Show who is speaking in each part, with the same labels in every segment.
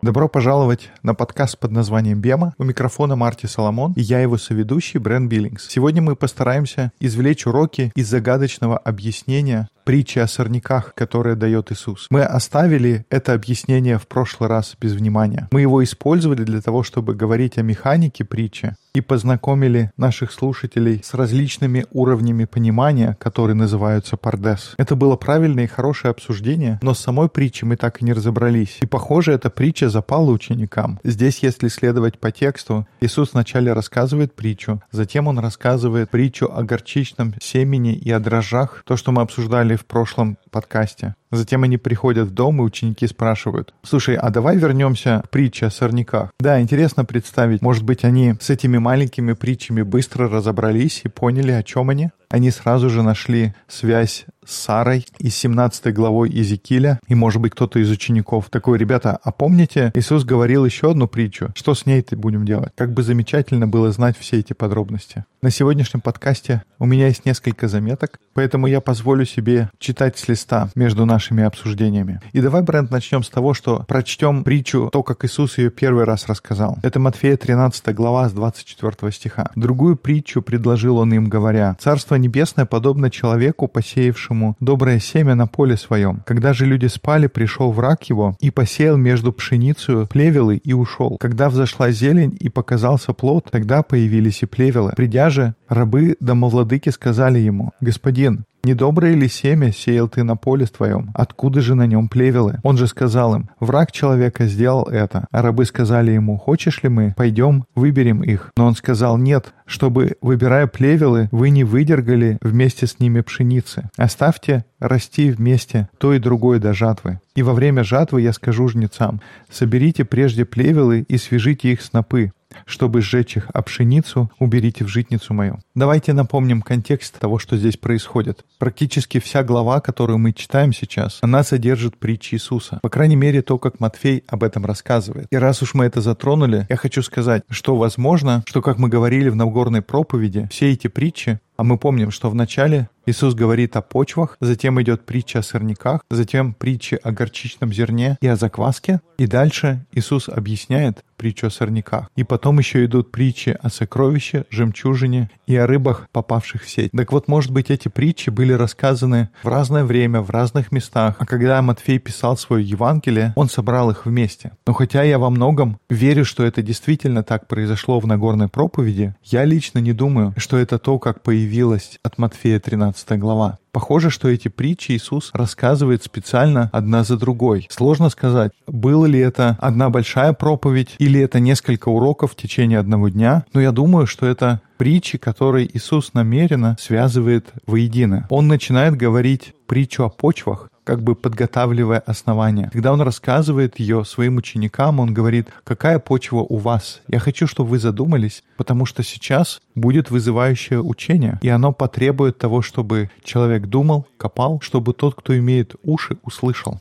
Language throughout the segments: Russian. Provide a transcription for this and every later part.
Speaker 1: Добро пожаловать на подкаст под названием «Бема». У микрофона Марти Соломон и я его соведущий Брэн Биллингс. Сегодня мы постараемся извлечь уроки из загадочного объяснения притчи о сорняках, которое дает Иисус. Мы оставили это объяснение в прошлый раз без внимания. Мы его использовали для того, чтобы говорить о механике притчи и познакомили наших слушателей с различными уровнями понимания, которые называются пардес. Это было правильное и хорошее обсуждение, но с самой притчей мы так и не разобрались. И похоже, эта притча запала ученикам. Здесь, если следовать по тексту, Иисус вначале рассказывает притчу, затем он рассказывает притчу о горчичном семени и о дрожжах, то, что мы обсуждали в прошлом подкасте. Затем они приходят в дом, и ученики спрашивают, «Слушай, а давай вернемся к притче о сорняках». Да, интересно представить, может быть, они с этими маленькими притчами быстро разобрались и поняли, о чем они? Они сразу же нашли связь с Сарой из 17 главой Иезекииля, и, может быть, кто-то из учеников такой, ребята, а помните, Иисус говорил еще одну притчу, что с ней-то будем делать? Как бы замечательно было знать все эти подробности. На сегодняшнем подкасте у меня есть несколько заметок, поэтому я позволю себе читать с листа между нашими обсуждениями. И давай, Брент, начнем с того, что прочтем притчу, то, как Иисус ее первый раз рассказал. Это Матфея 13 глава с 24 стиха. Другую притчу предложил он им, говоря, «Царство небесное подобно человеку, посеявшему доброе семя на поле своем. Когда же люди спали, пришел враг его и посеял между пшеницей плевелы и ушел. Когда взошла зелень и показался плод, тогда появились и плевелы. Придя же, рабы домовладыки сказали ему, «Господин, Недоброе ли семя сеял ты на поле твоем? Откуда же на нем плевелы? Он же сказал им, враг человека сделал это. А рабы сказали ему, хочешь ли мы, пойдем, выберем их? Но он сказал, нет, чтобы, выбирая плевелы, вы не выдергали вместе с ними пшеницы. Оставьте расти вместе то и другое до жатвы. И во время жатвы я скажу жнецам, соберите прежде плевелы и свяжите их снопы, чтобы сжечь их, а пшеницу уберите в житницу мою. Давайте напомним контекст того, что здесь происходит. Практически вся глава, которую мы читаем сейчас, она содержит притчи Иисуса. По крайней мере, то, как Матфей об этом рассказывает. И раз уж мы это затронули, я хочу сказать, что возможно, что, как мы говорили в Нагорной проповеди, все эти притчи а мы помним, что вначале Иисус говорит о почвах, затем идет притча о сорняках, затем притча о горчичном зерне и о закваске, и дальше Иисус объясняет притчу о сорняках. И потом еще идут притчи о сокровище, жемчужине и о рыбах, попавших в сеть. Так вот, может быть, эти притчи были рассказаны в разное время, в разных местах, а когда Матфей писал свое Евангелие, он собрал их вместе. Но хотя я во многом верю, что это действительно так произошло в Нагорной проповеди, я лично не думаю, что это то, как появилось от Матфея 13 глава. Похоже, что эти притчи Иисус рассказывает специально одна за другой. Сложно сказать, было ли это одна большая проповедь или это несколько уроков в течение одного дня, но я думаю, что это притчи, которые Иисус намеренно связывает воедино. Он начинает говорить притчу о почвах, как бы подготавливая основания. Когда он рассказывает ее своим ученикам, он говорит, какая почва у вас? Я хочу, чтобы вы задумались, потому что сейчас будет вызывающее учение, и оно потребует того, чтобы человек думал, копал, чтобы тот, кто имеет уши, услышал.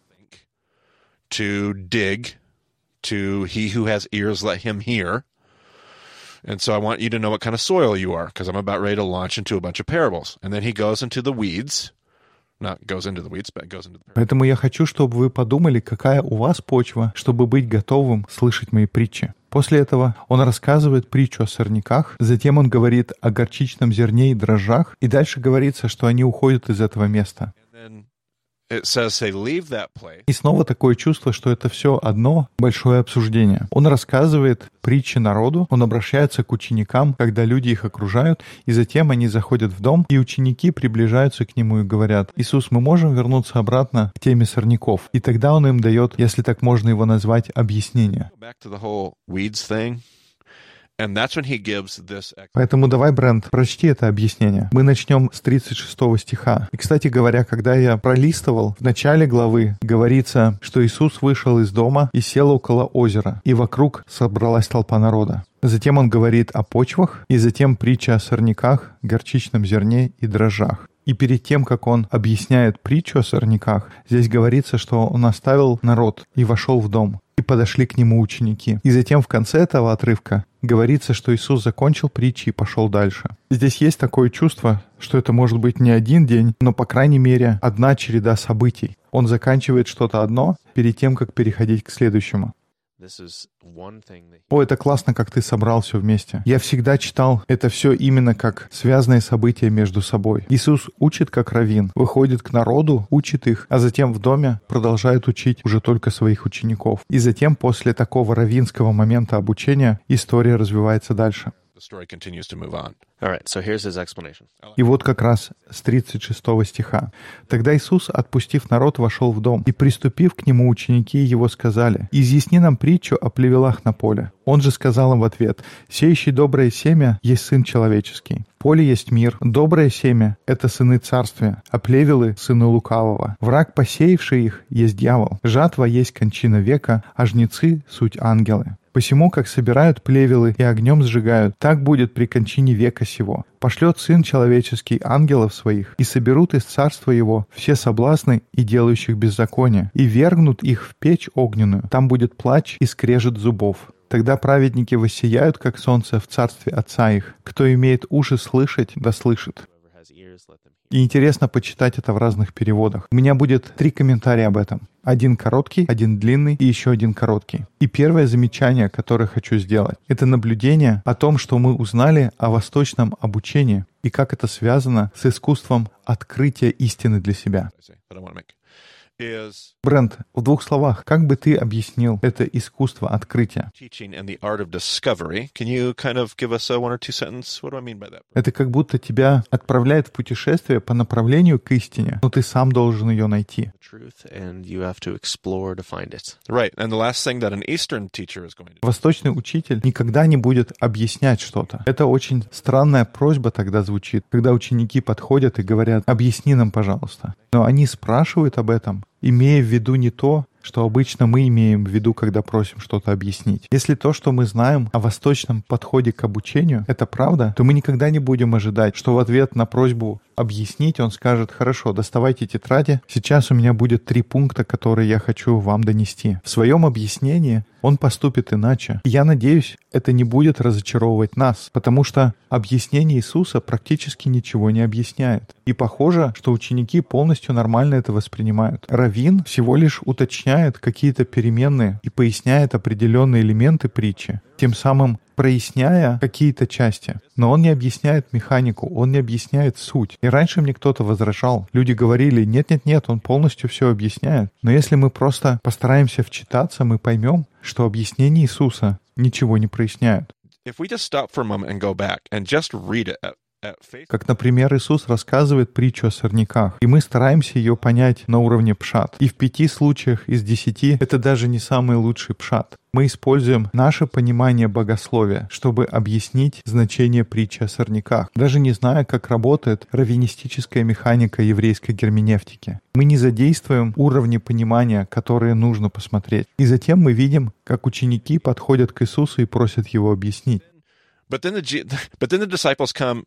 Speaker 2: to dig, to he who has ears, let him hear. And so I want you to know what kind of soil you are, because I'm about ready to launch into a bunch of parables. And then he goes into the weeds, not goes into the weeds, but goes into the parables.
Speaker 1: Поэтому я хочу, чтобы вы подумали, какая у вас почва, чтобы быть готовым слышать мои притчи. После этого он рассказывает притчу о сорняках, затем он говорит о горчичном зерне и дрожжах, и дальше говорится, что они уходят из этого места.
Speaker 2: And then it says they leave that place.
Speaker 1: И снова такое чувство, что это все одно большое обсуждение. Он рассказывает притчи народу, он обращается к ученикам, когда люди их окружают, и затем они заходят в дом, и ученики приближаются к нему и говорят, «Иисус, мы можем вернуться обратно к теме сорняков?» И тогда он им дает, если так можно его назвать, объяснение. Поэтому давай, Брент, прочти это объяснение. Мы начнем с 36 стиха. И, кстати говоря, когда я пролистывал, в начале главы говорится, что Иисус вышел из дома и сел около озера, и вокруг собралась толпа народа. Затем он говорит о почвах, и затем притча о сорняках, горчичном зерне и дрожжах. И перед тем, как он объясняет притчу о сорняках, здесь говорится, что он оставил народ и вошел в дом. И подошли к нему ученики. И затем в конце этого отрывка говорится, что Иисус закончил притчи и пошел дальше. Здесь есть такое чувство, что это может быть не один день, но, по крайней мере, одна череда событий. Он заканчивает что-то одно перед тем, как переходить к следующему. О, это классно, как ты собрал все вместе. Я всегда читал это все именно как связанные события между собой. Иисус учит как раввин, выходит к народу, учит их, а затем в доме продолжает учить уже только своих учеников. И затем после такого раввинского момента обучения история развивается дальше. И вот как раз с 36 стиха. «Тогда Иисус, отпустив народ, вошел в дом, и, приступив к нему, ученики его сказали, «Изъясни нам притчу о плевелах на поле». Он же сказал им в ответ, «Сеющий доброе семя есть Сын Человеческий. Поле есть мир, доброе семя — это сыны царствия, а плевелы — сыны лукавого. Враг, посеявший их, есть дьявол. Жатва есть кончина века, а жнецы — суть ангелы. Посему, как собирают плевелы и огнем сжигают, так будет при кончине века сего. Пошлет Сын Человеческий ангелов своих, и соберут из царства его все соблазны и делающих беззаконие, и вергнут их в печь огненную. Там будет плач и скрежет зубов. Тогда праведники воссияют, как солнце, в царстве Отца их. Кто имеет уши слышать, да слышит. И интересно почитать это в разных переводах. У меня будет три комментария об этом. Один короткий, один длинный и еще один короткий. И первое замечание, которое хочу сделать, это наблюдение о том, что мы узнали о восточном обучении и как это связано с искусством открытия истины для себя. Брент, в двух словах, как бы ты объяснил это искусство открытия? Это как будто тебя отправляет в путешествие по направлению к истине, но ты сам должен ее найти. Восточный учитель никогда не будет объяснять что-то. Это очень странная просьба тогда звучит, когда ученики подходят и говорят, объясни нам, пожалуйста. Но они спрашивают об этом, имея в виду не то, что обычно мы имеем в виду, когда просим что-то объяснить. Если то, что мы знаем о восточном подходе к обучению, это правда, то мы никогда не будем ожидать, что в ответ на просьбу объяснить, он скажет, хорошо, доставайте тетради, сейчас у меня будет три пункта, которые я хочу вам донести. В своем объяснении он поступит иначе. И я надеюсь, это не будет разочаровывать нас, потому что объяснение Иисуса практически ничего не объясняет. И похоже, что ученики полностью нормально это воспринимают. Равин всего лишь уточняет какие-то переменные и поясняет определенные элементы притчи, тем самым проясняя какие-то части. Но он не объясняет механику, он не объясняет суть. И раньше мне кто-то возражал. Люди говорили, нет-нет-нет, он полностью все объясняет. Но если мы просто постараемся вчитаться, мы поймем, что объяснения Иисуса ничего не проясняют. If we just stop for a moment and go back and just read it как, например, Иисус рассказывает притчу о сорняках, и мы стараемся ее понять на уровне пшат. И в пяти случаях из десяти это даже не самый лучший пшат. Мы используем наше понимание богословия, чтобы объяснить значение притчи о сорняках, даже не зная, как работает раввинистическая механика еврейской герменевтики. Мы не задействуем уровни понимания, которые нужно посмотреть. И затем мы видим, как ученики подходят к Иисусу и просят его объяснить. But then the, but then the disciples come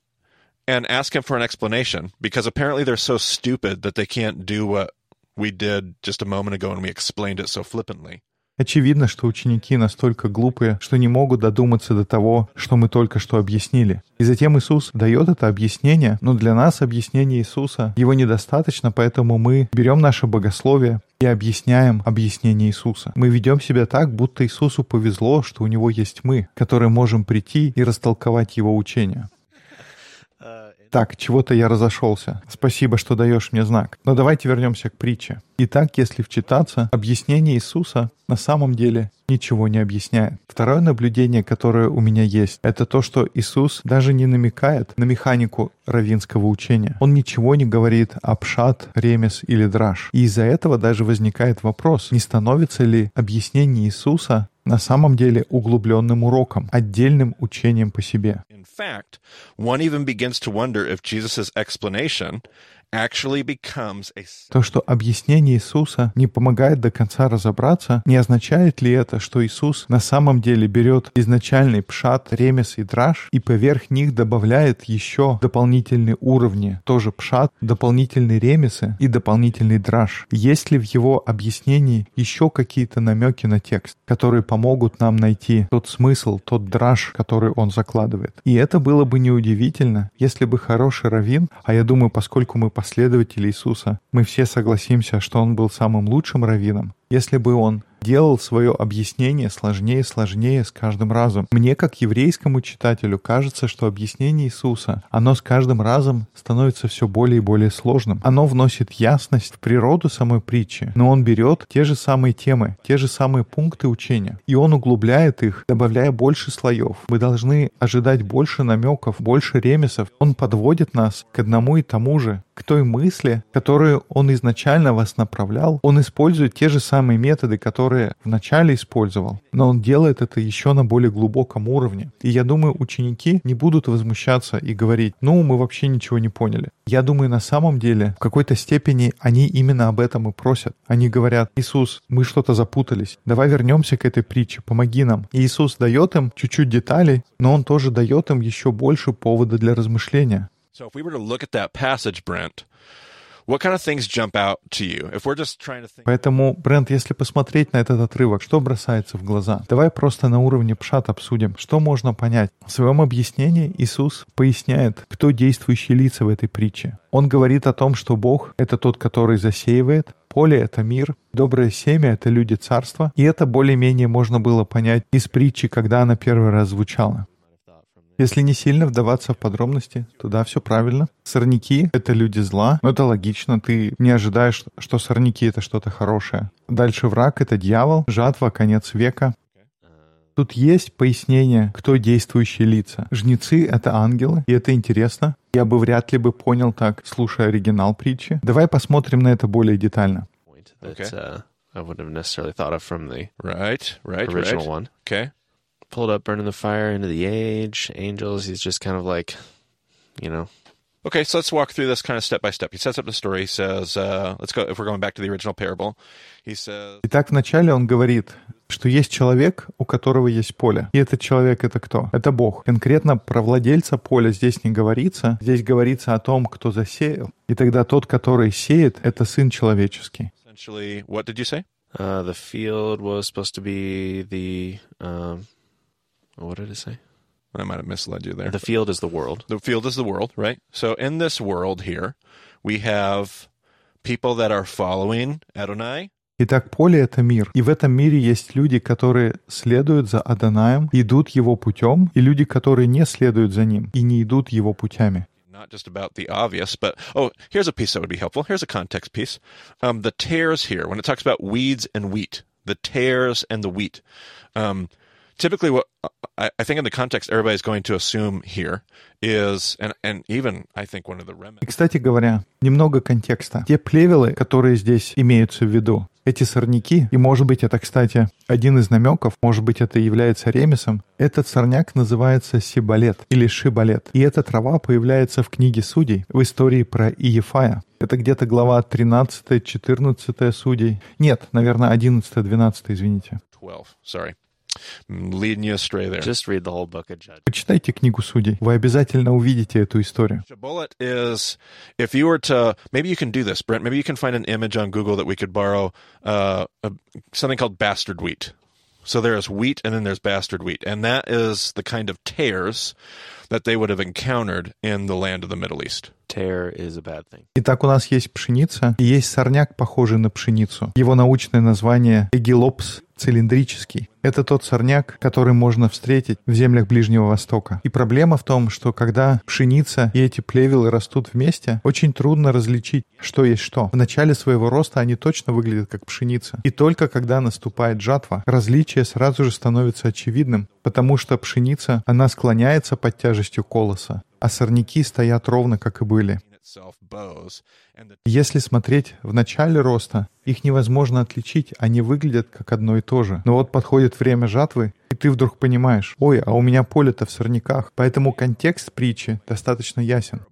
Speaker 1: and ask him for an explanation because apparently they're so stupid that they can't do what we did just a moment ago and we explained it so flippantly. Очевидно, что ученики настолько глупые, что не могут додуматься до того, что мы только что объяснили. И затем Иисус дает это объяснение, но для нас объяснение Иисуса, его недостаточно, поэтому мы берем наше богословие и объясняем объяснение Иисуса. Мы ведем себя так, будто Иисусу повезло, что у него есть мы, которые можем прийти и растолковать его учение. Так, чего-то я разошелся. Спасибо, что даешь мне знак. Но давайте вернемся к притче. Итак, если вчитаться, объяснение Иисуса на самом деле ничего не объясняет. Второе наблюдение, которое у меня есть, это то, что Иисус даже не намекает на механику равинского учения. Он ничего не говорит о пшат, ремес или драж. И из-за этого даже возникает вопрос, не становится ли объяснение Иисуса на самом деле углубленным уроком, отдельным учением по себе.
Speaker 2: In fact, one even begins to wonder if Jesus' explanation
Speaker 1: То, что объяснение Иисуса не помогает до конца разобраться, не означает ли это, что Иисус на самом деле берет изначальный пшат, ремес и драж и поверх них добавляет еще дополнительные уровни, тоже пшат, дополнительные ремесы и дополнительный драж? Есть ли в его объяснении еще какие-то намеки на текст, которые помогут нам найти тот смысл, тот драж, который он закладывает? И это было бы неудивительно, если бы хороший раввин, а я думаю, поскольку мы последователи Иисуса, мы все согласимся, что он был самым лучшим раввином, если бы он делал свое объяснение сложнее и сложнее с каждым разом. Мне, как еврейскому читателю, кажется, что объяснение Иисуса, оно с каждым разом становится все более и более сложным. Оно вносит ясность в природу самой притчи, но он берет те же самые темы, те же самые пункты учения, и он углубляет их, добавляя больше слоев. Мы должны ожидать больше намеков, больше ремесов. Он подводит нас к одному и тому же, к той мысли, которую он изначально вас направлял. Он использует те же самые методы, которые вначале использовал, но он делает это еще на более глубоком уровне. И я думаю, ученики не будут возмущаться и говорить, ну, мы вообще ничего не поняли. Я думаю, на самом деле, в какой-то степени они именно об этом и просят. Они говорят, Иисус, мы что-то запутались, давай вернемся к этой притче, помоги нам. И Иисус дает им чуть-чуть деталей, но он тоже дает им еще больше повода для размышления.
Speaker 2: So if we were to look at that passage, Brent,
Speaker 1: Поэтому, Брент, если посмотреть на этот отрывок, что бросается в глаза? Давай просто на уровне пшат обсудим, что можно понять. В своем объяснении Иисус поясняет, кто действующие лица в этой притче. Он говорит о том, что Бог — это тот, который засеивает, поле — это мир, доброе семя — это люди царства, и это более-менее можно было понять из притчи, когда она первый раз звучала. Если не сильно вдаваться в подробности, то да, все правильно. Сорняки — это люди зла, но это логично, ты не ожидаешь, что сорняки — это что-то хорошее. Дальше враг — это дьявол, жатва — конец века. Тут есть пояснение, кто действующие лица. Жнецы — это ангелы, и это интересно. Я бы вряд ли бы понял так, слушая оригинал притчи. Давай посмотрим на это более детально.
Speaker 3: That
Speaker 2: Okay.
Speaker 3: uh, I wouldn't have necessarily thought of from the
Speaker 2: Right, right,
Speaker 3: original
Speaker 2: right.
Speaker 3: one.
Speaker 2: Okay.
Speaker 3: Pulled up, burning the fire into the age, angels. He's just kind of like, you know,
Speaker 2: Okay, so let's walk through this kind of step by step. He sets up the story. He says, uh, let's go, if we're going back to the original parable, he says,
Speaker 1: Итак, вначале он говорит, что есть человек, у которого есть поле. И этот человек — это кто? Это Бог. Конкретно про владельца поля здесь не говорится. Здесь говорится о том, кто засеял. И тогда тот, который сеет, — это Сын Человеческий.
Speaker 2: essentially, what did you say?
Speaker 3: uh, the field was supposed to be the, um, what did it say?
Speaker 2: I might have misled you there.
Speaker 3: The field is the world.
Speaker 2: The field is the world, right? So in this world here, we have people that are following Adonai,
Speaker 1: Итак, поле — это мир. И в этом мире есть люди, которые следуют за Адонаем, идут его путем, и люди, которые не следуют за ним и не идут его путями.
Speaker 2: not just about the obvious, but oh, here's a piece that would be helpful. Here's a context piece. Um, the tares here, when it talks about weeds and wheat, the tares and the wheat. Um, typically, what I, I think in the context everybody's going to assume here is, and and even I think one of the remnants.
Speaker 1: кстати говоря, немного контекста. Те плевелы, которые здесь имеются в виду, эти сорняки, и, может быть, это, кстати, один из намеков, может быть, это является ремесом, этот сорняк называется сибалет или шибалет. И эта трава появляется в книге Судей, в истории про Иефая. Это где-то глава 13-14 Судей. Нет, наверное, 11-12, извините.
Speaker 2: 12. Sorry. I'm leading you astray there.
Speaker 3: Just read the whole book of Judges.
Speaker 1: Почитайте книгу Судей. Вы обязательно увидите эту историю.
Speaker 2: Bullet is if you were to maybe you can do this, Brent. Maybe you can find an image on Google that we could borrow uh, a, something called bastard wheat. So there's wheat and then there's bastard wheat, and that is the kind of tares that they would have encountered in the land of the Middle East.
Speaker 3: Tear is a bad thing.
Speaker 1: Итак, у нас есть пшеница и есть сорняк, похожий на пшеницу. Его научное название эгилопс цилиндрический. Это тот сорняк, который можно встретить в землях Ближнего Востока. И проблема в том, что когда пшеница и эти плевелы растут вместе, очень трудно различить, что есть что. В начале своего роста они точно выглядят как пшеница. И только когда наступает жатва, различие сразу же становится очевидным, потому что пшеница, она склоняется под тяжестью колоса, а сорняки стоят ровно, как и были. Если смотреть в начале роста, их невозможно отличить, они выглядят как одно и то же. Но вот подходит время жатвы, и ты вдруг понимаешь, ой, а у меня поле-то в сорняках. Поэтому контекст притчи достаточно ясен.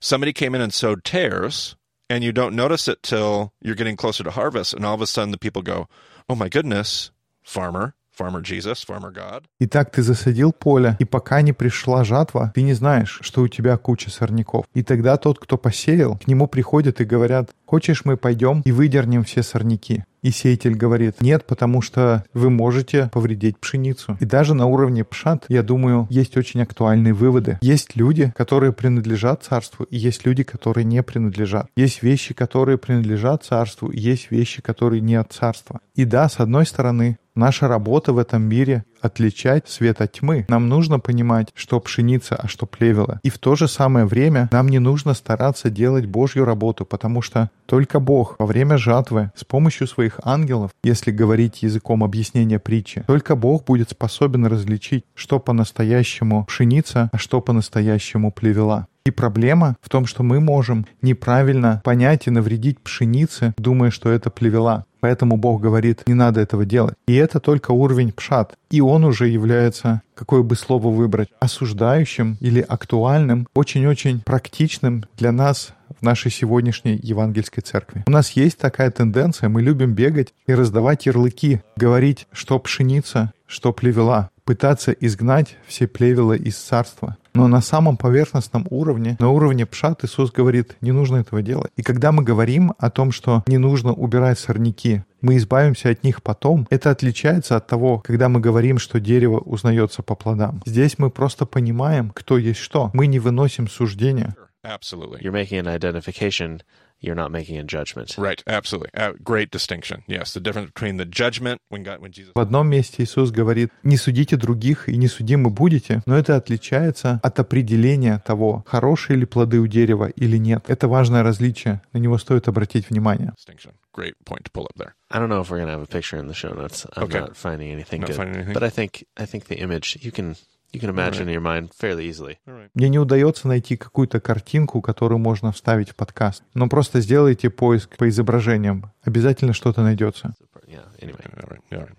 Speaker 2: somebody came in and sowed tares, and you don't notice it till you're getting closer to harvest, and all of a sudden the people go, "Oh my goodness, farmer, farmer Jesus, farmer God."
Speaker 1: Итак, ты засадил поле, и пока не пришла жатва, ты не знаешь, что у тебя куча сорняков. И тогда тот, кто посеял, к нему приходят и говорят, хочешь мы пойдем и выдернем все сорняки? И сеятель говорит, нет, потому что вы можете повредить пшеницу. И даже на уровне пшат, я думаю, есть очень актуальные выводы. Есть люди, которые принадлежат царству, и есть люди, которые не принадлежат. Есть вещи, которые принадлежат царству, и есть вещи, которые не от царства. И да, с одной стороны, Наша работа в этом мире — отличать свет от тьмы. Нам нужно понимать, что пшеница, а что плевела. И в то же самое время нам не нужно стараться делать Божью работу, потому что только Бог во время жатвы с помощью своих ангелов, если говорить языком объяснения притчи, только Бог будет способен различить, что по-настоящему пшеница, а что по-настоящему плевела. И проблема в том, что мы можем неправильно понять и навредить пшенице, думая, что это плевела. Поэтому Бог говорит, не надо этого делать. И это только уровень пшат. И он уже является, какое бы слово выбрать, осуждающим или актуальным, очень-очень практичным для нас в нашей сегодняшней евангельской церкви. У нас есть такая тенденция, мы любим бегать и раздавать ярлыки, говорить, что пшеница, что плевела, пытаться изгнать все плевела из царства. Но на самом поверхностном уровне, на уровне пшат, Иисус говорит, не нужно этого делать. И когда мы говорим о том, что не нужно убирать сорняки, мы избавимся от них потом, это отличается от того, когда мы говорим, что дерево узнается по плодам. Здесь мы просто понимаем, кто есть что. Мы не выносим суждения.
Speaker 2: Absolutely.
Speaker 3: You're making an identification. You're not making a judgment.
Speaker 2: Right, absolutely. Uh, great distinction. Yes, the difference between the judgment when God, when Jesus
Speaker 1: В одном месте Иисус говорит, не судите других и не судимы будете, но это отличается от определения того, хорошие ли плоды у дерева или нет. Это важное различие, на него стоит обратить внимание.
Speaker 2: distinction. Great point to pull up there.
Speaker 3: I don't know if we're gonna have a picture in the show notes. I'm
Speaker 2: Okay.
Speaker 3: not finding anything
Speaker 2: Not
Speaker 3: good,
Speaker 2: finding anything?
Speaker 3: but I think I think the image you can you can imagine in your mind fairly easily.
Speaker 2: All right.
Speaker 1: Мне не удается найти какую-то картинку, которую можно вставить в подкаст. Но просто сделайте поиск по изображениям. Обязательно что-то найдется.
Speaker 3: Yeah. Anyway,
Speaker 2: All right. All right.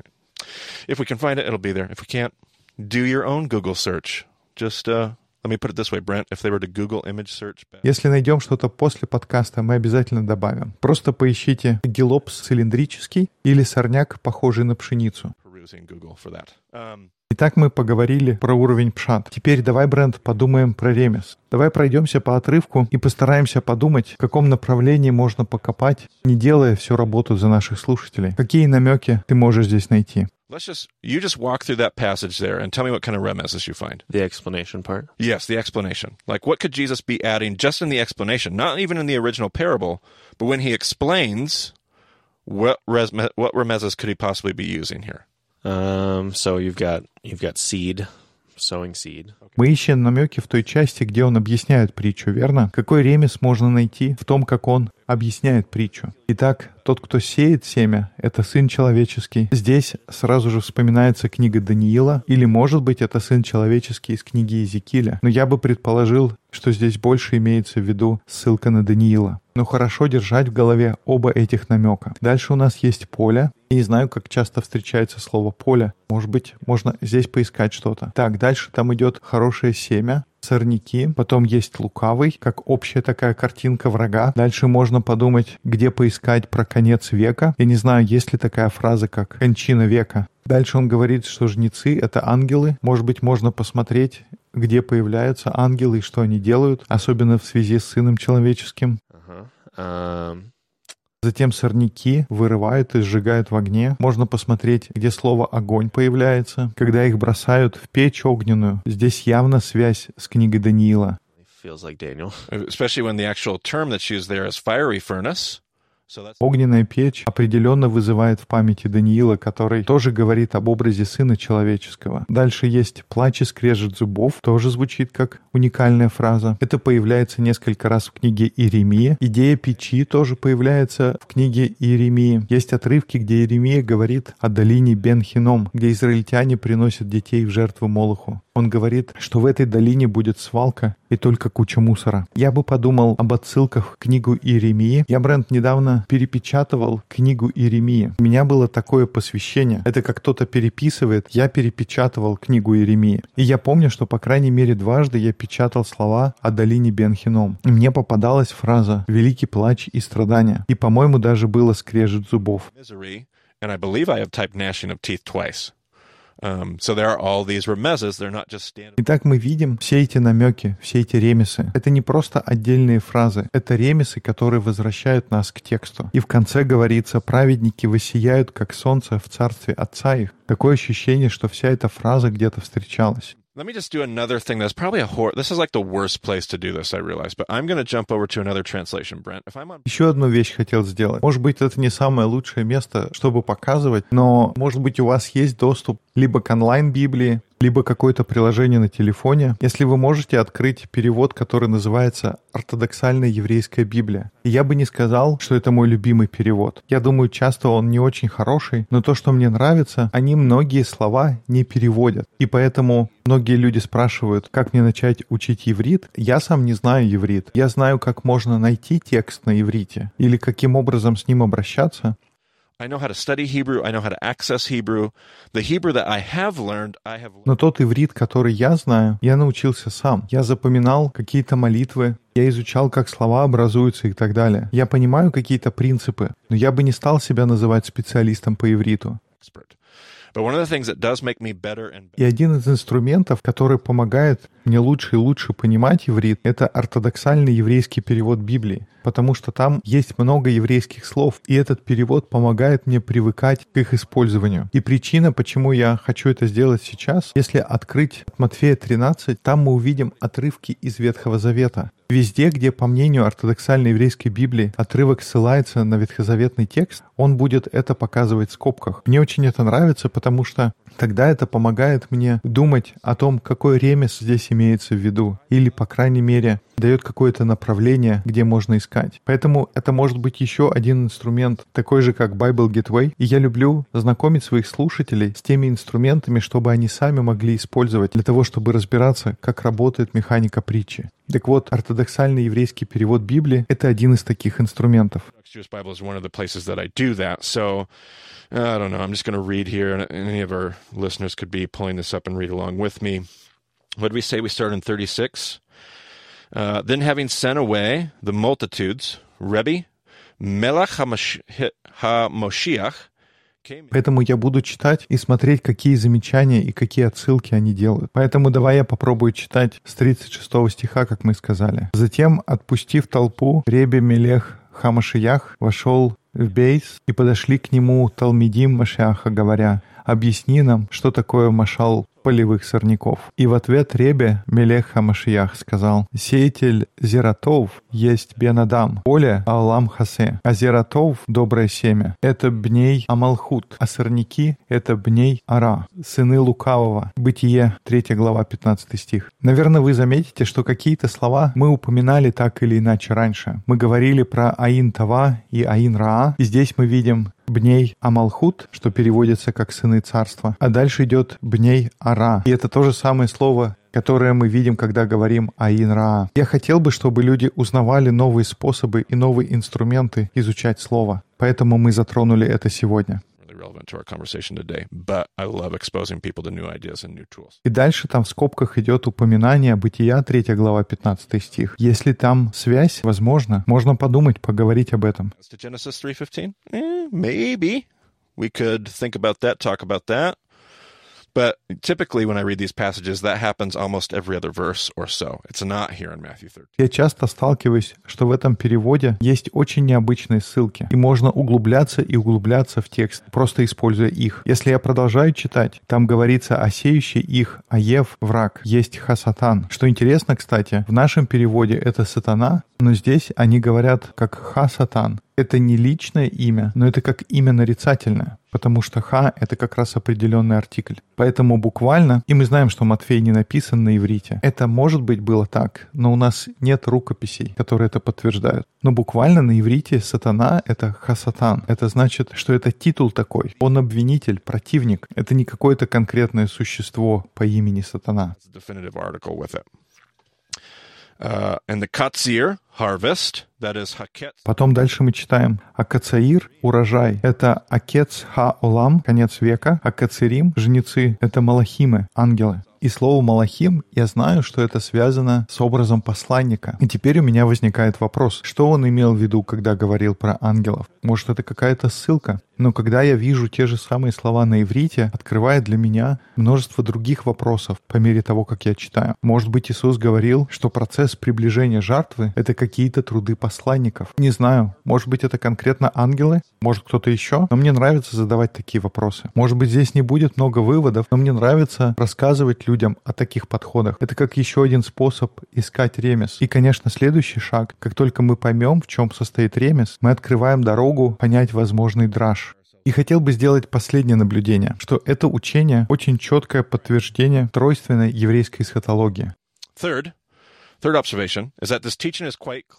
Speaker 2: If we can find it, it'll be there. If we can't, do your own Google search. Just uh, let me put it this way, Brent. If they were to Google image search,
Speaker 1: Если найдем что-то после подкаста, мы обязательно добавим. Просто поищите гелопс цилиндрический или сорняк, похожий на пшеницу.
Speaker 2: perusing Google for that. Um,
Speaker 1: Итак, мы поговорили про уровень пшат. Теперь давай, Брент, подумаем про ремес. Давай пройдемся по отрывку и постараемся подумать, в каком направлении можно покопать, не делая всю работу за наших слушателей. Какие намеки ты можешь здесь найти?
Speaker 2: let's just you just walk through that passage there and tell me what kind of remesses you find.
Speaker 3: the explanation part.
Speaker 2: Yes, the explanation. Like, what could Jesus be adding just in the explanation, not even in the original parable, but when he explains what res- what remezes could he possibly be using here?
Speaker 3: Um. So you've got you've got seed, sowing seed.
Speaker 1: Мы ищем намеки в той части, где он объясняет притчу, верно? Какой ремес можно найти в том, как он объясняет притчу? Итак, тот, кто сеет семя, это Сын Человеческий. Здесь сразу же вспоминается книга Даниила, или, может быть, это Сын Человеческий из книги Иезекииля. Но я бы предположил, что здесь больше имеется в виду ссылка на Даниила. Но хорошо держать в голове оба этих намека. Дальше у нас есть поле. Я не знаю, как часто встречается слово поле. Может быть, можно здесь поискать что-то. Так, дальше там идет хорошее семя, сорняки, потом есть лукавый, как общая такая картинка врага. Дальше можно подумать, где поискать про конец века. Я не знаю, есть ли такая фраза, как «кончина века». Дальше он говорит, что жнецы — это ангелы. Может быть, можно посмотреть, где появляются ангелы и что они делают, особенно в связи с Сыном Человеческим.
Speaker 3: Uh huh. Um.
Speaker 1: Затем сорняки вырывают и сжигают в огне. Можно посмотреть, где слово «огонь» появляется. Когда их бросают в печь огненную. Здесь явно связь с книгой Даниила.
Speaker 3: Feels like Daniel.
Speaker 2: Especially when the actual term that's used there is fiery furnace.
Speaker 1: Огненная печь определенно вызывает в памяти Даниила, который тоже говорит об образе Сына Человеческого. Дальше есть «плач и скрежет зубов», тоже звучит как уникальная фраза. Это появляется несколько раз в книге Иеремия. Идея печи тоже появляется в книге Иеремии. Есть отрывки, где Иеремия говорит о долине Бен-Хином, где израильтяне приносят детей в жертву Молоху. Он говорит, что в этой долине будет свалка, и только куча мусора. Я бы подумал об отсылках в книгу Иеремии. Я, Брент, недавно перепечатывал книгу Иеремии. У меня было такое посвящение. Это как кто-то переписывает. Я перепечатывал книгу Иеремии. И я помню, что по крайней мере дважды я печатал слова о долине Бенхином. И мне попадалась фраза «великий плач и страдания». И, по-моему, даже было скрежет зубов.
Speaker 2: And I believe I have typed gnashing of teeth twice.
Speaker 1: Итак, мы видим все эти намеки, все эти ремесы. Это не просто отдельные фразы, это ремесы, которые возвращают нас к тексту. И в конце говорится, праведники высияют, как солнце в царстве Отца их. Такое ощущение, что вся эта фраза где-то встречалась.
Speaker 2: Let me just do another thing that's probably a hor. This is like the worst place to do this, I realize. But I'm going to jump over to another translation, Brent. If I'm on
Speaker 1: Еще одну вещь хотел сделать. Может быть, это не самое лучшее место, чтобы показывать, но, может быть, у вас есть доступ либо к онлайн-библии, либо какое-то приложение на телефоне, если вы можете открыть перевод, который называется «Ортодоксальная еврейская Библия». И я бы не сказал, что это мой любимый перевод. Я думаю, часто он не очень хороший, но то, что мне нравится, они многие слова не переводят. И поэтому многие люди спрашивают, как мне начать учить иврит. Я сам не знаю иврит. Я знаю, как можно найти текст на иврите или каким образом с ним обращаться. Но тот иврит, который я знаю, я научился сам. Я запоминал какие-то молитвы, я изучал, как слова образуются и так далее. Я понимаю какие-то принципы, но я бы не стал себя называть специалистом по ивриту. И один из инструментов, который помогает мне лучше и лучше понимать иврит, это ортодоксальный еврейский перевод Библии. Потому что там есть много еврейских слов, и этот перевод помогает мне привыкать к их использованию. И причина, почему я хочу это сделать сейчас, если открыть от Матфея 13, там мы увидим отрывки из Ветхого Завета. Везде, где, по мнению ортодоксальной еврейской Библии, отрывок ссылается на ветхозаветный текст, он будет это показывать в скобках. Мне очень это нравится, потому что тогда это помогает мне думать о том, какой ремес здесь имеется в виду, или, по крайней мере, дает какое-то направление, где можно искать. Поэтому это может быть еще один инструмент, такой же, как Bible Gateway. И я люблю знакомить своих слушателей с теми инструментами, чтобы они сами могли использовать для того, чтобы разбираться, как работает механика притчи. Так вот, ортодоксальный еврейский перевод Библии — это один из таких инструментов.
Speaker 2: I don't know. I'm just going to read here, and any of our listeners could be pulling this up and read along with me. What did we say? We start in 36. Uh, then, having sent away the multitudes, Rebbe, Melech HaMosh- HaMoshiach.
Speaker 1: Поэтому я буду читать и смотреть, какие замечания и какие отсылки они делают. Поэтому давай я попробую читать с 36 стиха, как мы сказали. Затем, отпустив толпу, Ребе Мелех Хамашиях вошел в Бейс, и подошли к нему Талмидим Машиаха, говоря, «Объясни нам, что такое машал полевых сорняков». И в ответ Ребе Мелех Хамашиях сказал, «Сеятель зератов есть Бенадам, поле Алам Хасе, а зератов — доброе семя. Это бней Амалхут, а сорняки — это бней Ара, сыны лукавого». Бытие, 3 глава, 15 стих. Наверное, вы заметите, что какие-то слова мы упоминали так или иначе раньше. Мы говорили про Аин Тава и Аин Раа, и здесь мы видим Бней Амалхут, что переводится как «сыны царства», а дальше идет Бней Ара. И это то же самое слово, которое мы видим, когда говорим Аин Раа. Я хотел бы, чтобы люди узнавали новые способы и новые инструменты изучать слово. Поэтому мы затронули это сегодня.
Speaker 2: Really relevant to our conversation today, but I love exposing people to new ideas and new tools.
Speaker 1: И дальше там в скобках идет упоминание Бытия, 3 глава, 15 стих. Если там связь, возможно, можно подумать, поговорить об этом.
Speaker 2: Genesis 3:15? Eh, maybe we could think about that, talk about that. But typically when I read these passages, that happens almost every other verse or so. It's not here in Matthew 13.
Speaker 1: Я часто сталкиваюсь, что в этом переводе есть очень необычные ссылки, и можно углубляться и углубляться в текст, просто используя их. Если я продолжаю читать, там говорится о сеющей их, а Ев — враг, есть хасатан. Что интересно, кстати, в нашем переводе это сатана, но здесь они говорят как хасатан. Это не личное имя, но это как имя нарицательное, потому что ха — это как раз определенный артикль. Поэтому буквально, и мы знаем, что Матфей не написан на иврите, это может быть было так, но у нас нет рукописей, которые это подтверждают. Но буквально на иврите сатана — это хасатан. Это значит, что это титул такой. Он обвинитель, противник. Это не какое-то конкретное существо по имени сатана.
Speaker 2: Uh, and the Katsir
Speaker 1: Потом дальше мы читаем Акацаир — урожай. Это Акец Ха-Олам, конец века. Акацирим — жнецы. Это Малахимы, ангелы. И слово «малахим» я знаю, что это связано с образом посланника. И теперь у меня возникает вопрос, что он имел в виду, когда говорил про ангелов? Может, это какая-то ссылка? Но когда я вижу те же самые слова на иврите, открывает для меня множество других вопросов по мере того, как я читаю. Может быть, Иисус говорил, что процесс приближения жертвы — это какие-то труды посланников. Не знаю. Может быть, это конкретно ангелы? Может, кто-то еще? Но мне нравится задавать такие вопросы. Может быть, здесь не будет много выводов, но мне нравится рассказывать людям о таких подходах. Это как еще один способ искать ремес. И, конечно, следующий шаг. Как только мы поймем, в чем состоит ремес, мы открываем дорогу понять возможный драж. И хотел бы сделать последнее наблюдение, что это учение очень четкое подтверждение тройственной еврейской эсхатологии.
Speaker 2: Third,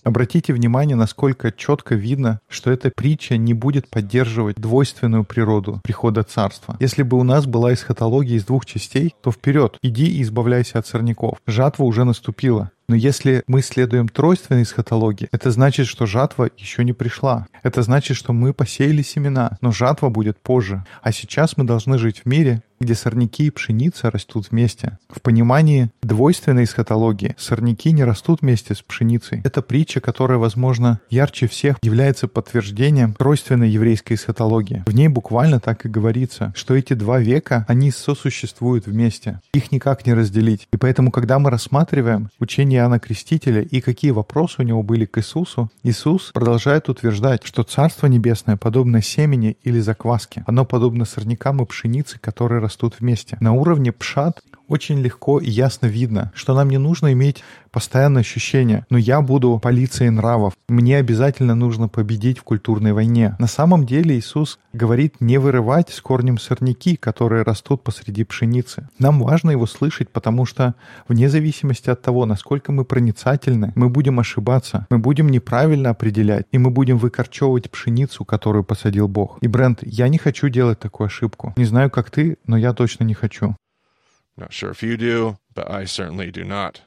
Speaker 1: Обратите внимание, насколько четко видно, что эта притча не будет поддерживать двойственную природу прихода царства. Если бы у нас была эсхатология из двух частей, то вперед, иди и избавляйся от сорняков. Жатва уже наступила. Но если мы следуем тройственной эсхатологии, это значит, что жатва еще не пришла. Это значит, что мы посеяли семена, но жатва будет позже. А сейчас мы должны жить в мире, где сорняки и пшеница растут вместе. В понимании двойственной эсхатологии сорняки не растут вместе с пшеницей. Это притча, которая, возможно, ярче всех является подтверждением тройственной еврейской эсхатологии. В ней буквально так и говорится, что эти два века, они сосуществуют вместе. Их никак не разделить. И поэтому, когда мы рассматриваем учение Иоанна Крестителя и какие вопросы у него были к Иисусу, Иисус продолжает утверждать, что Царство Небесное подобно семени или закваске. Оно подобно сорнякам и пшенице, которые растут вместе. На уровне пшат очень легко и ясно видно, что нам не нужно иметь постоянное ощущение, но я буду полицией нравов, мне обязательно нужно победить в культурной войне. На самом деле Иисус говорит не вырывать с корнем сорняки, которые растут посреди пшеницы. Нам важно его слышать, потому что вне зависимости от того, насколько мы проницательны, мы будем ошибаться, мы будем неправильно определять, и мы будем выкорчевывать пшеницу, которую посадил Бог. И, Брент, я не хочу делать такую ошибку. Не знаю, как ты, но я точно не хочу.
Speaker 2: Not sure if you do, but I certainly do not.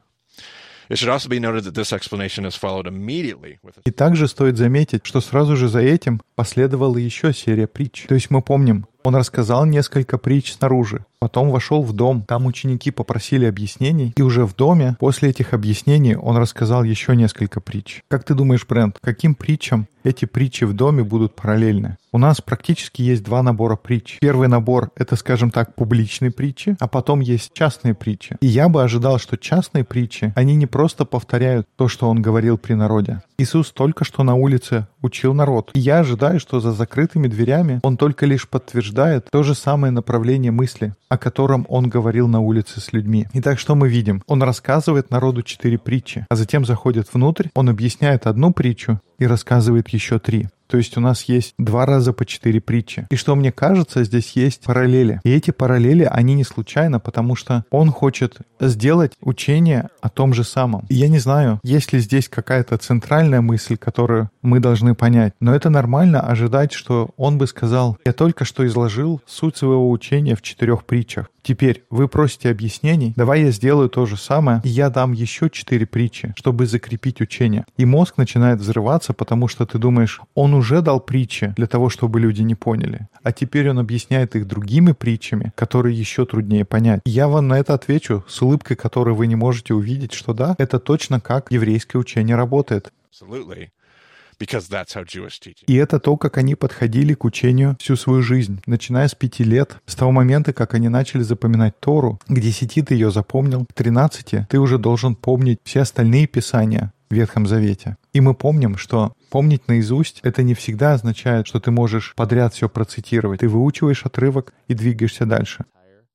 Speaker 1: И также стоит заметить, что сразу же за этим последовала еще серия притч. То есть мы помним, он рассказал несколько притч снаружи, потом вошел в дом, там ученики попросили объяснений, и уже в доме, после этих объяснений, он рассказал еще несколько притч. Как ты думаешь, Брент, каким притчам эти притчи в доме будут параллельны? У нас практически есть два набора притч. Первый набор — это, скажем так, публичные притчи, а потом есть частные притчи. И я бы ожидал, что частные притчи, они не просто повторяют то, что он говорил при народе. Иисус только что на улице учил народ. И я ожидаю, что за закрытыми дверями он только лишь подтверждает то же самое направление мысли, о котором он говорил на улице с людьми. Итак, что мы видим? Он рассказывает народу четыре притчи, а затем заходит внутрь, он объясняет одну притчу и рассказывает еще три. То есть у нас есть два раза по четыре притчи. И что мне кажется, здесь есть параллели. И эти параллели, они не случайно, потому что он хочет сделать учение о том же самом. И я не знаю, есть ли здесь какая-то центральная мысль, которую мы должны понять. Но это нормально ожидать, что он бы сказал, я только что изложил суть своего учения в четырех притчах. Теперь вы просите объяснений, давай я сделаю то же самое, и я дам еще четыре притчи, чтобы закрепить учение. И мозг начинает взрываться, потому что ты думаешь, он уже дал притчи для того, чтобы люди не поняли. А теперь он объясняет их другими притчами, которые еще труднее понять. И я вам на это отвечу с улыбкой, которую вы не можете увидеть, что да, это точно как еврейское учение работает.
Speaker 2: absolutely
Speaker 1: И это то, как они подходили к учению всю свою жизнь, начиная с пяти лет, с того момента, как они начали запоминать Тору. К десяти ты ее запомнил, к тринадцати ты уже должен помнить все остальные писания в Ветхом Завете. И мы помним, что помнить наизусть — это не всегда означает, что ты можешь подряд все процитировать. Ты выучиваешь отрывок и двигаешься дальше.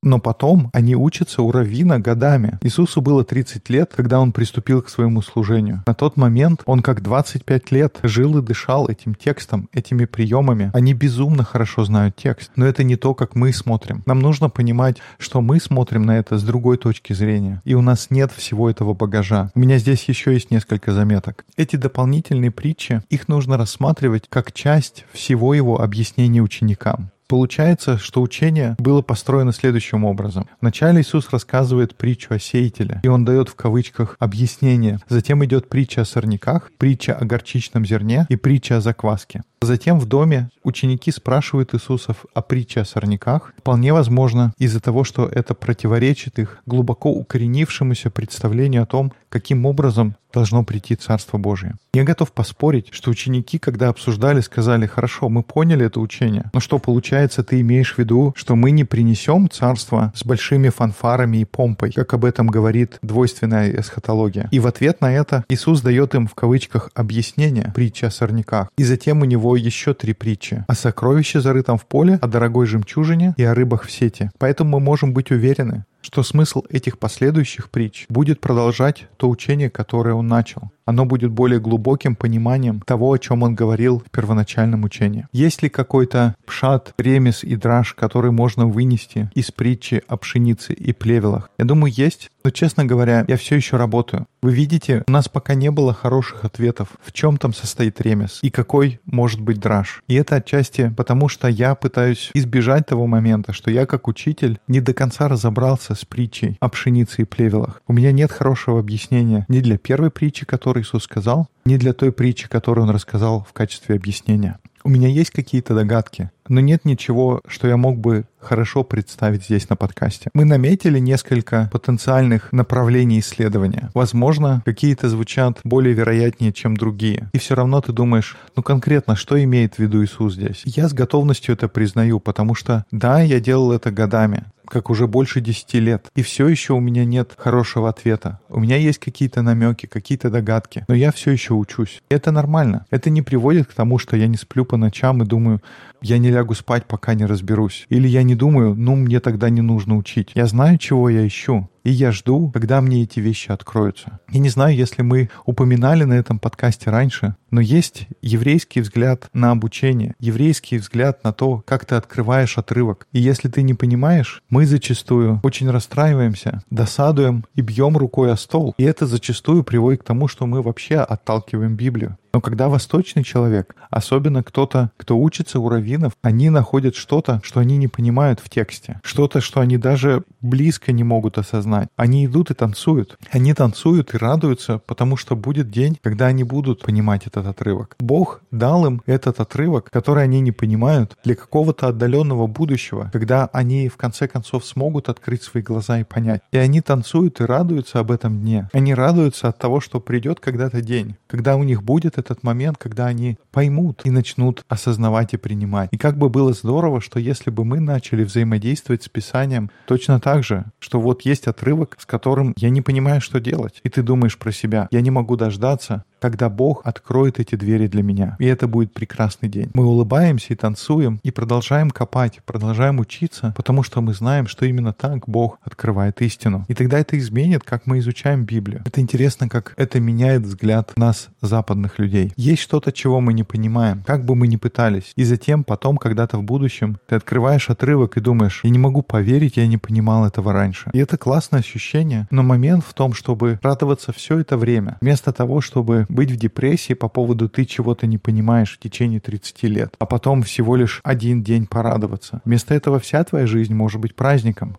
Speaker 1: Но потом они учатся у Равина годами. Иисусу было 30 лет, когда он приступил к своему служению. На тот момент он как 25 лет жил и дышал этим текстом, этими приемами. Они безумно хорошо знают текст. Но это не то, как мы смотрим. Нам нужно понимать, что мы смотрим на это с другой точки зрения. И у нас нет всего этого багажа. У меня здесь еще есть несколько заметок. Эти дополнительные притчи, их нужно рассматривать как часть всего его объяснения ученикам. Получается, что учение было построено следующим образом. Вначале Иисус рассказывает притчу о сеятеле, и он дает в кавычках объяснение. Затем идет притча о сорняках, притча о горчичном зерне и притча о закваске. Затем в доме ученики спрашивают Иисусов о притче о сорняках. Вполне возможно, из-за того, что это противоречит их глубоко укоренившемуся представлению о том, каким образом должно прийти Царство Божие. Я готов поспорить, что ученики, когда обсуждали, сказали, хорошо, мы поняли это учение, но что получается, ты имеешь в виду, что мы не принесем Царство с большими фанфарами и помпой, как об этом говорит двойственная эсхатология. И в ответ на это Иисус дает им в кавычках объяснение притчи о сорняках. И затем у него еще три притчи. О сокровище, зарытом в поле, о дорогой жемчужине и о рыбах в сети. Поэтому мы можем быть уверены, что смысл этих последующих притч будет продолжать то учение, которое он начал. Оно будет более глубоким пониманием того, о чем он говорил в первоначальном учении. Есть ли какой-то пшат, ремес и драж, который можно вынести из притчи о пшенице и плевелах? Я думаю, есть. Но, честно говоря, я все еще работаю. Вы видите, у нас пока не было хороших ответов, в чем там состоит ремес и какой может быть драж. И это отчасти потому, что я пытаюсь избежать того момента, что я как учитель не до конца разобрался с притчей о пшенице и плевелах. У меня нет хорошего объяснения ни для первой притчи, которую Иисус сказал, ни для той притчи, которую Он рассказал в качестве объяснения. У меня есть какие-то догадки, но нет ничего, что я мог бы хорошо представить здесь на подкасте. Мы наметили несколько потенциальных направлений исследования. Возможно, какие-то звучат более вероятнее, чем другие. И все равно ты думаешь, ну конкретно, что имеет в виду Иисус здесь? Я с готовностью это признаю, потому что, да, я делал это годами как уже больше десяти лет. И все еще у меня нет хорошего ответа. У меня есть какие-то намеки, какие-то догадки, но я все еще учусь. И это нормально. Это не приводит к тому, что я не сплю по ночам и думаю, я не лягу спать, пока не разберусь. Или я не думаю, ну, мне тогда не нужно учить. Я знаю, чего я ищу. И я жду, когда мне эти вещи откроются. Я не знаю, если мы упоминали на этом подкасте раньше, но есть еврейский взгляд на обучение, еврейский взгляд на то, как ты открываешь отрывок. И если ты не понимаешь, мы зачастую очень расстраиваемся, досадуем и бьем рукой о стол. И это зачастую приводит к тому, что мы вообще отталкиваем Библию. Но когда восточный человек, особенно кто-то, кто учится у раввинов, они находят что-то, что они не понимают в тексте. Что-то, что они даже близко не могут осознать. Они идут и танцуют. Они танцуют и радуются, потому что будет день, когда они будут понимать этот отрывок. Бог дал им этот отрывок, который они не понимают, для какого-то отдаленного будущего, когда они в конце концов смогут открыть свои глаза и понять. И они танцуют и радуются об этом дне. Они радуются от того, что придет когда-то день, когда у них будет этот момент, когда они поймут и начнут осознавать и принимать. И как бы было здорово, что если бы мы начали взаимодействовать с Писанием точно так же, что вот есть отрывок, с которым я не понимаю, что делать. И ты думаешь про себя, я не могу дождаться, когда Бог откроет эти двери для меня. И это будет прекрасный день. Мы улыбаемся и танцуем, и продолжаем копать, продолжаем учиться, потому что мы знаем, что именно так Бог открывает истину. И тогда это изменит, как мы изучаем Библию. Это интересно, как это меняет взгляд нас, западных людей. Есть что-то, чего мы не понимаем, как бы мы ни пытались. И затем, потом, когда-то в будущем, ты открываешь отрывок и думаешь, я не могу поверить, я не понимал этого раньше. И это классное ощущение, но момент в том, чтобы радоваться все это время, вместо того, чтобы быть в депрессии по поводу ты чего-то не понимаешь в течение 30 лет, а потом всего лишь один день порадоваться. Вместо этого вся твоя жизнь может быть праздником.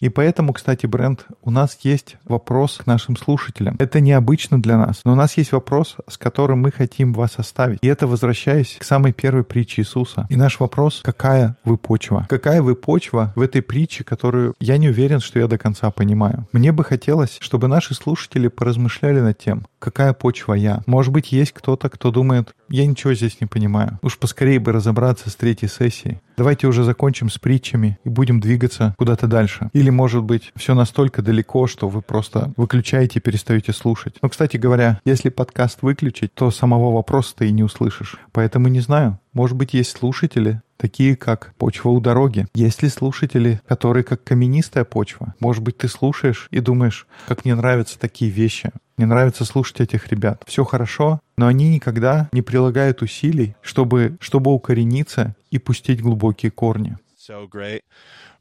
Speaker 1: И поэтому, кстати, Брент, у нас есть вопрос к нашим слушателям. Это необычно для нас, но у нас есть вопрос, с которым мы хотим вас оставить. И это возвращаясь к самой первой притче Иисуса. И наш вопрос, какая вы почва? Какая вы почва в этой притче, которую я не уверен, что я до конца понимаю? Мне бы хотелось, чтобы наши слушатели поразмышляли над тем, какая почва я. Может быть, есть кто-то, кто думает, я ничего здесь не понимаю. Уж поскорее бы разобраться с третьей сессией. Давайте уже закончим с притчами и будем двигаться куда-то дальше. Или, может быть, все настолько далеко, что вы просто выключаете и перестаете слушать. Но, кстати говоря, если подкаст выключить, то самого вопроса ты и не услышишь. Поэтому не знаю. Может быть, есть слушатели, такие как почва у дороги. Есть ли слушатели, которые как каменистая почва? Может быть, ты слушаешь и думаешь, как мне нравятся такие вещи. Мне нравится слушать этих ребят. Все хорошо, но они никогда не прилагают усилий, чтобы, чтобы укорениться и пустить глубокие корни.
Speaker 2: So great.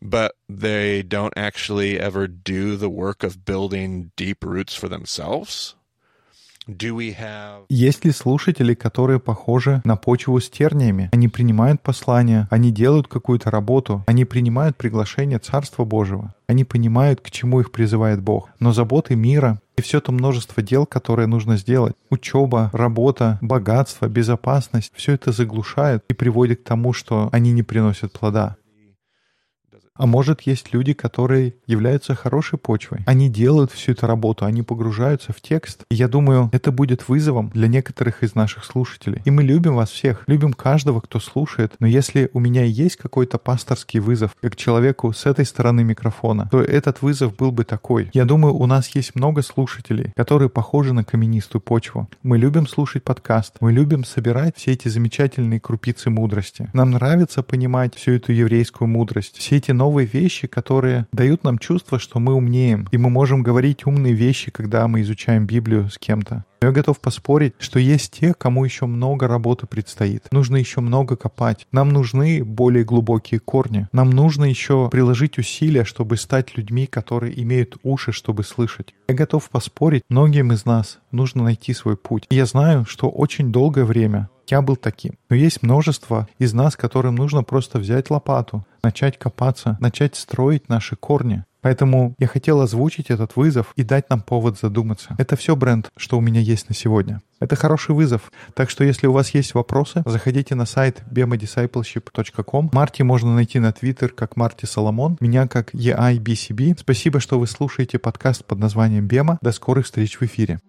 Speaker 2: But they don't actually ever do the work of building deep roots for themselves.
Speaker 1: Есть ли слушатели, которые похожи на почву с терниями? Они принимают послание, они делают какую-то работу, они принимают приглашение Царства Божьего. Они понимают, к чему их призывает Бог. Но заботы мира и все то множество дел, которые нужно сделать, учеба, работа, богатство, безопасность, все это заглушает и приводит к тому, что они не приносят плода. А может, есть люди, которые являются хорошей почвой. Они делают всю эту работу, они погружаются в текст. И я думаю, это будет вызовом для некоторых из наших слушателей. И мы любим вас всех, любим каждого, кто слушает. Но если у меня есть какой-то пасторский вызов, как человеку с этой стороны микрофона, то этот вызов был бы такой. Я думаю, у нас есть много слушателей, которые похожи на каменистую почву. Мы любим слушать подкаст, мы любим собирать все эти замечательные крупицы мудрости. Нам нравится понимать всю эту еврейскую мудрость, все эти новые вещи, которые дают нам чувство, что мы умнеем, и мы можем говорить умные вещи, когда мы изучаем Библию с кем-то. Я готов поспорить, что есть те, кому еще много работы предстоит. Нужно еще много копать. Нам нужны более глубокие корни. Нам нужно еще приложить усилия, чтобы стать людьми, которые имеют уши, чтобы слышать. Я готов поспорить, многим из нас нужно найти свой путь. И я знаю, что очень долгое время я был таким. Но есть множество из нас, которым нужно просто взять лопату, начать копаться, начать строить наши корни. Поэтому я хотел озвучить этот вызов и дать нам повод задуматься. Это все бренд, что у меня есть на сегодня. Это хороший вызов. Так что если у вас есть вопросы, заходите на сайт bemadiscipleship.com. Марти можно найти на Твиттер как Марти Соломон, меня как EIBCB. Спасибо, что вы слушаете подкаст под названием Бема. До скорых встреч в эфире.